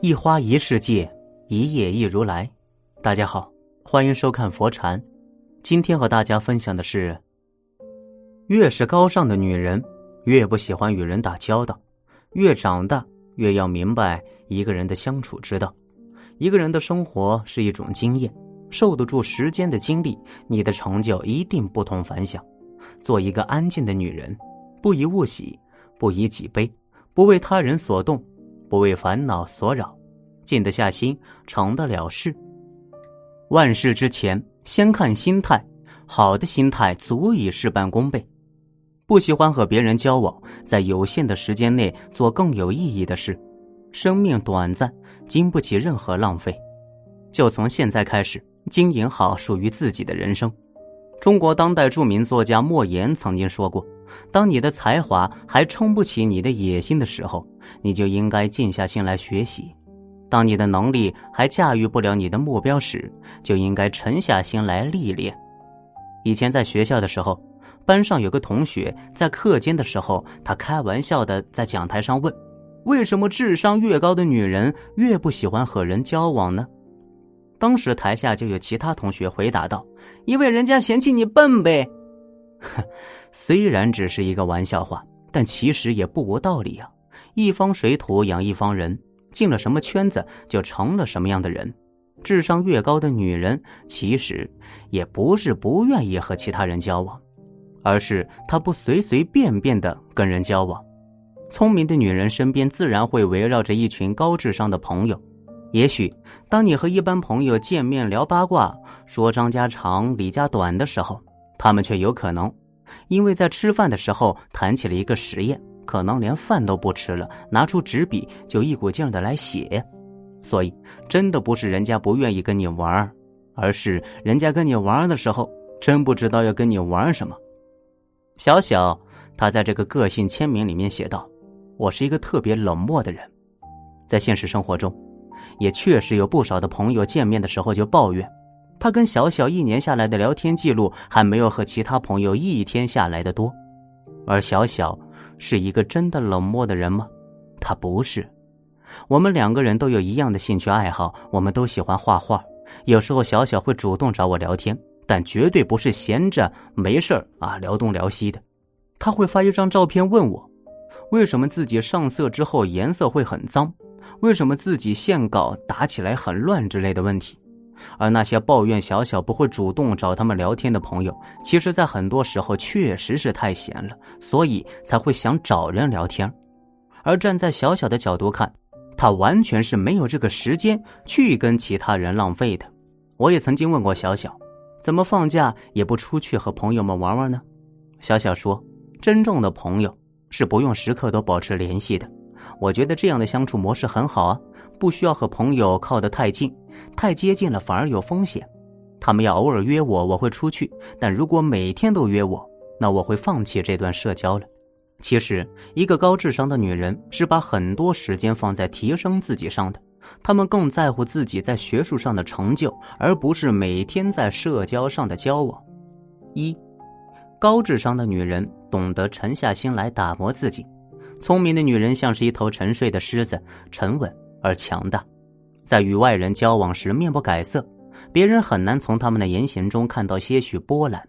一花一世界，一叶一如来。大家好，欢迎收看佛禅。今天和大家分享的是：越是高尚的女人，越不喜欢与人打交道；越长大，越要明白一个人的相处之道。一个人的生活是一种经验，受得住时间的经历，你的成就一定不同凡响。做一个安静的女人，不以物喜，不以己悲，不为他人所动。不为烦恼所扰，静得下心，成得了事。万事之前，先看心态，好的心态足以事半功倍。不喜欢和别人交往，在有限的时间内做更有意义的事。生命短暂，经不起任何浪费。就从现在开始，经营好属于自己的人生。中国当代著名作家莫言曾经说过。当你的才华还撑不起你的野心的时候，你就应该静下心来学习；当你的能力还驾驭不了你的目标时，就应该沉下心来历练。以前在学校的时候，班上有个同学在课间的时候，他开玩笑的在讲台上问：“为什么智商越高的女人越不喜欢和人交往呢？”当时台下就有其他同学回答道：“因为人家嫌弃你笨呗。”哼，虽然只是一个玩笑话，但其实也不无道理啊。一方水土养一方人，进了什么圈子就成了什么样的人。智商越高的女人，其实也不是不愿意和其他人交往，而是她不随随便便的跟人交往。聪明的女人身边自然会围绕着一群高智商的朋友。也许，当你和一般朋友见面聊八卦、说张家长李家短的时候，他们却有可能，因为在吃饭的时候谈起了一个实验，可能连饭都不吃了，拿出纸笔就一股劲儿的来写。所以，真的不是人家不愿意跟你玩而是人家跟你玩的时候，真不知道要跟你玩什么。小小他在这个个性签名里面写道：“我是一个特别冷漠的人。”在现实生活中，也确实有不少的朋友见面的时候就抱怨。他跟小小一年下来的聊天记录还没有和其他朋友一天下来的多，而小小是一个真的冷漠的人吗？他不是。我们两个人都有一样的兴趣爱好，我们都喜欢画画。有时候小小会主动找我聊天，但绝对不是闲着没事啊聊东聊西的。他会发一张照片问我，为什么自己上色之后颜色会很脏，为什么自己线稿打起来很乱之类的问题。而那些抱怨小小不会主动找他们聊天的朋友，其实，在很多时候确实是太闲了，所以才会想找人聊天。而站在小小的角度看，他完全是没有这个时间去跟其他人浪费的。我也曾经问过小小，怎么放假也不出去和朋友们玩玩呢？小小说，真正的朋友是不用时刻都保持联系的。我觉得这样的相处模式很好啊，不需要和朋友靠得太近，太接近了反而有风险。他们要偶尔约我，我会出去；但如果每天都约我，那我会放弃这段社交了。其实，一个高智商的女人是把很多时间放在提升自己上的，她们更在乎自己在学术上的成就，而不是每天在社交上的交往。一，高智商的女人懂得沉下心来打磨自己。聪明的女人像是一头沉睡的狮子，沉稳而强大，在与外人交往时面不改色，别人很难从他们的言行中看到些许波澜。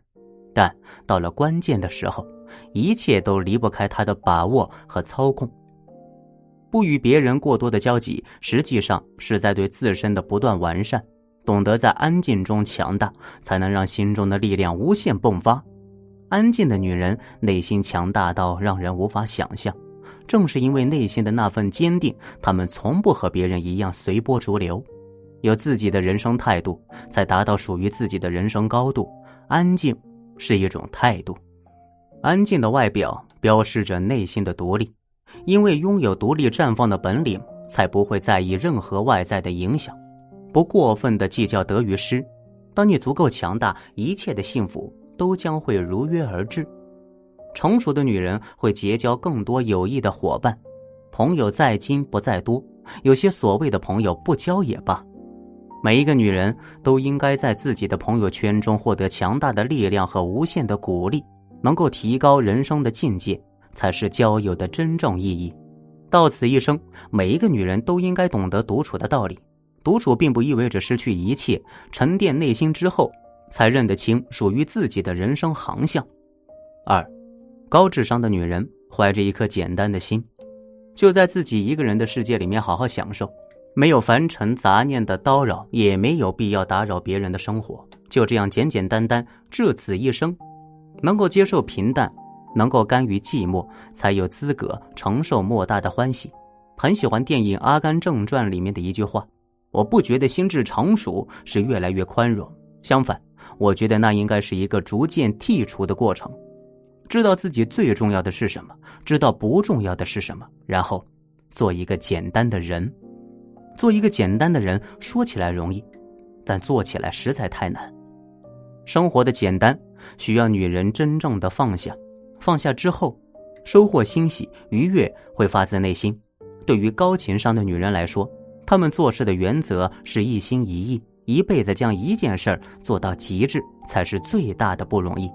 但到了关键的时候，一切都离不开她的把握和操控。不与别人过多的交集，实际上是在对自身的不断完善。懂得在安静中强大，才能让心中的力量无限迸发。安静的女人内心强大到让人无法想象。正是因为内心的那份坚定，他们从不和别人一样随波逐流，有自己的人生态度，才达到属于自己的人生高度。安静是一种态度，安静的外表标示着内心的独立，因为拥有独立绽放的本领，才不会在意任何外在的影响，不过分的计较得与失。当你足够强大，一切的幸福都将会如约而至。成熟的女人会结交更多有益的伙伴，朋友在精不在多，有些所谓的朋友不交也罢。每一个女人都应该在自己的朋友圈中获得强大的力量和无限的鼓励，能够提高人生的境界，才是交友的真正意义。到此一生，每一个女人都应该懂得独处的道理。独处并不意味着失去一切，沉淀内心之后，才认得清属于自己的人生航向。二，高智商的女人怀着一颗简单的心，就在自己一个人的世界里面好好享受，没有凡尘杂念的叨扰，也没有必要打扰别人的生活，就这样简简单单这此一生，能够接受平淡。能够甘于寂寞，才有资格承受莫大的欢喜。很喜欢电影《阿甘正传》里面的一句话：“我不觉得心智成熟是越来越宽容，相反，我觉得那应该是一个逐渐剔除的过程。知道自己最重要的是什么，知道不重要的是什么，然后做一个简单的人。做一个简单的人，说起来容易，但做起来实在太难。生活的简单，需要女人真正的放下。”放下之后，收获欣喜愉悦会发自内心。对于高情商的女人来说，她们做事的原则是一心一意，一辈子将一件事儿做到极致，才是最大的不容易。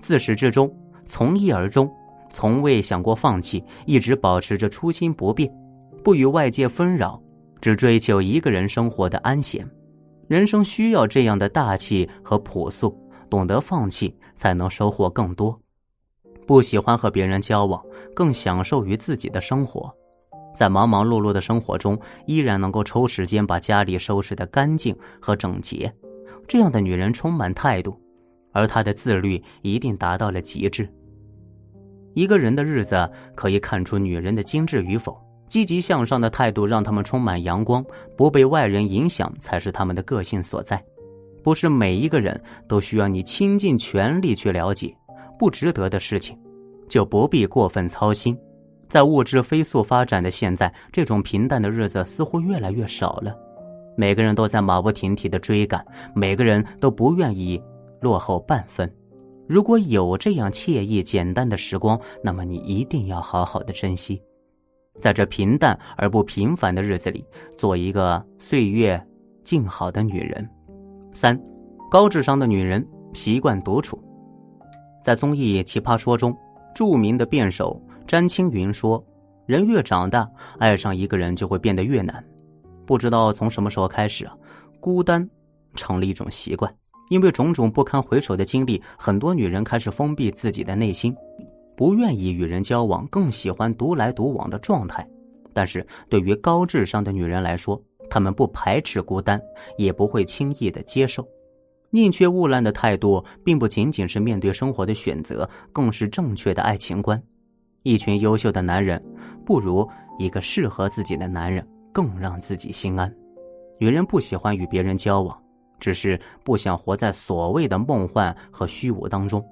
自始至终，从一而终，从未想过放弃，一直保持着初心不变，不与外界纷扰，只追求一个人生活的安闲。人生需要这样的大气和朴素，懂得放弃，才能收获更多。不喜欢和别人交往，更享受于自己的生活，在忙忙碌碌的生活中，依然能够抽时间把家里收拾得干净和整洁。这样的女人充满态度，而她的自律一定达到了极致。一个人的日子可以看出女人的精致与否。积极向上的态度让他们充满阳光，不被外人影响才是他们的个性所在。不是每一个人都需要你倾尽全力去了解。不值得的事情，就不必过分操心。在物质飞速发展的现在，这种平淡的日子似乎越来越少了。每个人都在马不停蹄的追赶，每个人都不愿意落后半分。如果有这样惬意简单的时光，那么你一定要好好的珍惜，在这平淡而不平凡的日子里，做一个岁月静好的女人。三，高智商的女人习惯独处。在综艺《奇葩说》中，著名的辩手詹青云说：“人越长大，爱上一个人就会变得越难。不知道从什么时候开始啊，孤单成了一种习惯。因为种种不堪回首的经历，很多女人开始封闭自己的内心，不愿意与人交往，更喜欢独来独往的状态。但是对于高智商的女人来说，她们不排斥孤单，也不会轻易的接受。”宁缺毋滥的态度，并不仅仅是面对生活的选择，更是正确的爱情观。一群优秀的男人，不如一个适合自己的男人更让自己心安。女人不喜欢与别人交往，只是不想活在所谓的梦幻和虚无当中。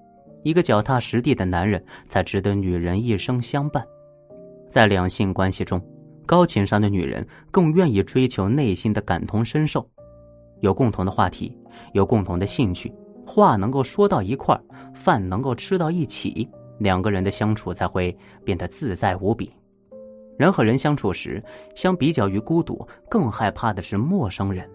一个脚踏实地的男人，才值得女人一生相伴。在两性关系中，高情商的女人更愿意追求内心的感同身受。有共同的话题，有共同的兴趣，话能够说到一块儿，饭能够吃到一起，两个人的相处才会变得自在无比。人和人相处时，相比较于孤独，更害怕的是陌生人。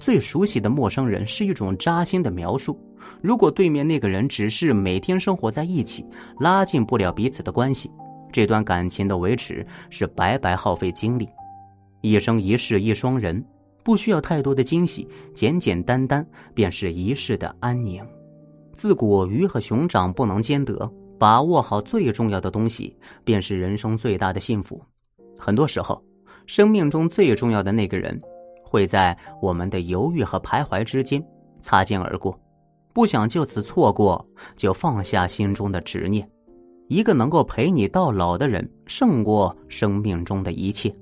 最熟悉的陌生人是一种扎心的描述。如果对面那个人只是每天生活在一起，拉近不了彼此的关系，这段感情的维持是白白耗费精力。一生一世一双人。不需要太多的惊喜，简简单单便是一世的安宁。自古鱼和熊掌不能兼得，把握好最重要的东西，便是人生最大的幸福。很多时候，生命中最重要的那个人，会在我们的犹豫和徘徊之间擦肩而过。不想就此错过，就放下心中的执念。一个能够陪你到老的人，胜过生命中的一切。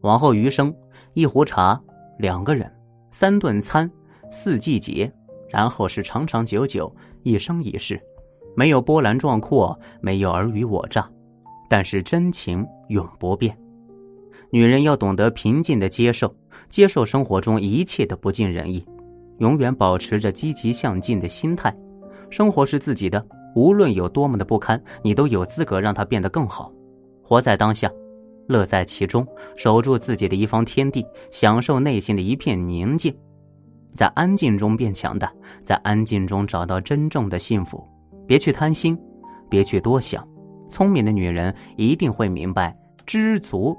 往后余生，一壶茶。两个人，三顿餐，四季节，然后是长长久久，一生一世，没有波澜壮阔，没有尔虞我诈，但是真情永不变。女人要懂得平静的接受，接受生活中一切的不尽人意，永远保持着积极向进的心态。生活是自己的，无论有多么的不堪，你都有资格让它变得更好。活在当下。乐在其中，守住自己的一方天地，享受内心的一片宁静，在安静中变强大，在安静中找到真正的幸福。别去贪心，别去多想，聪明的女人一定会明白，知足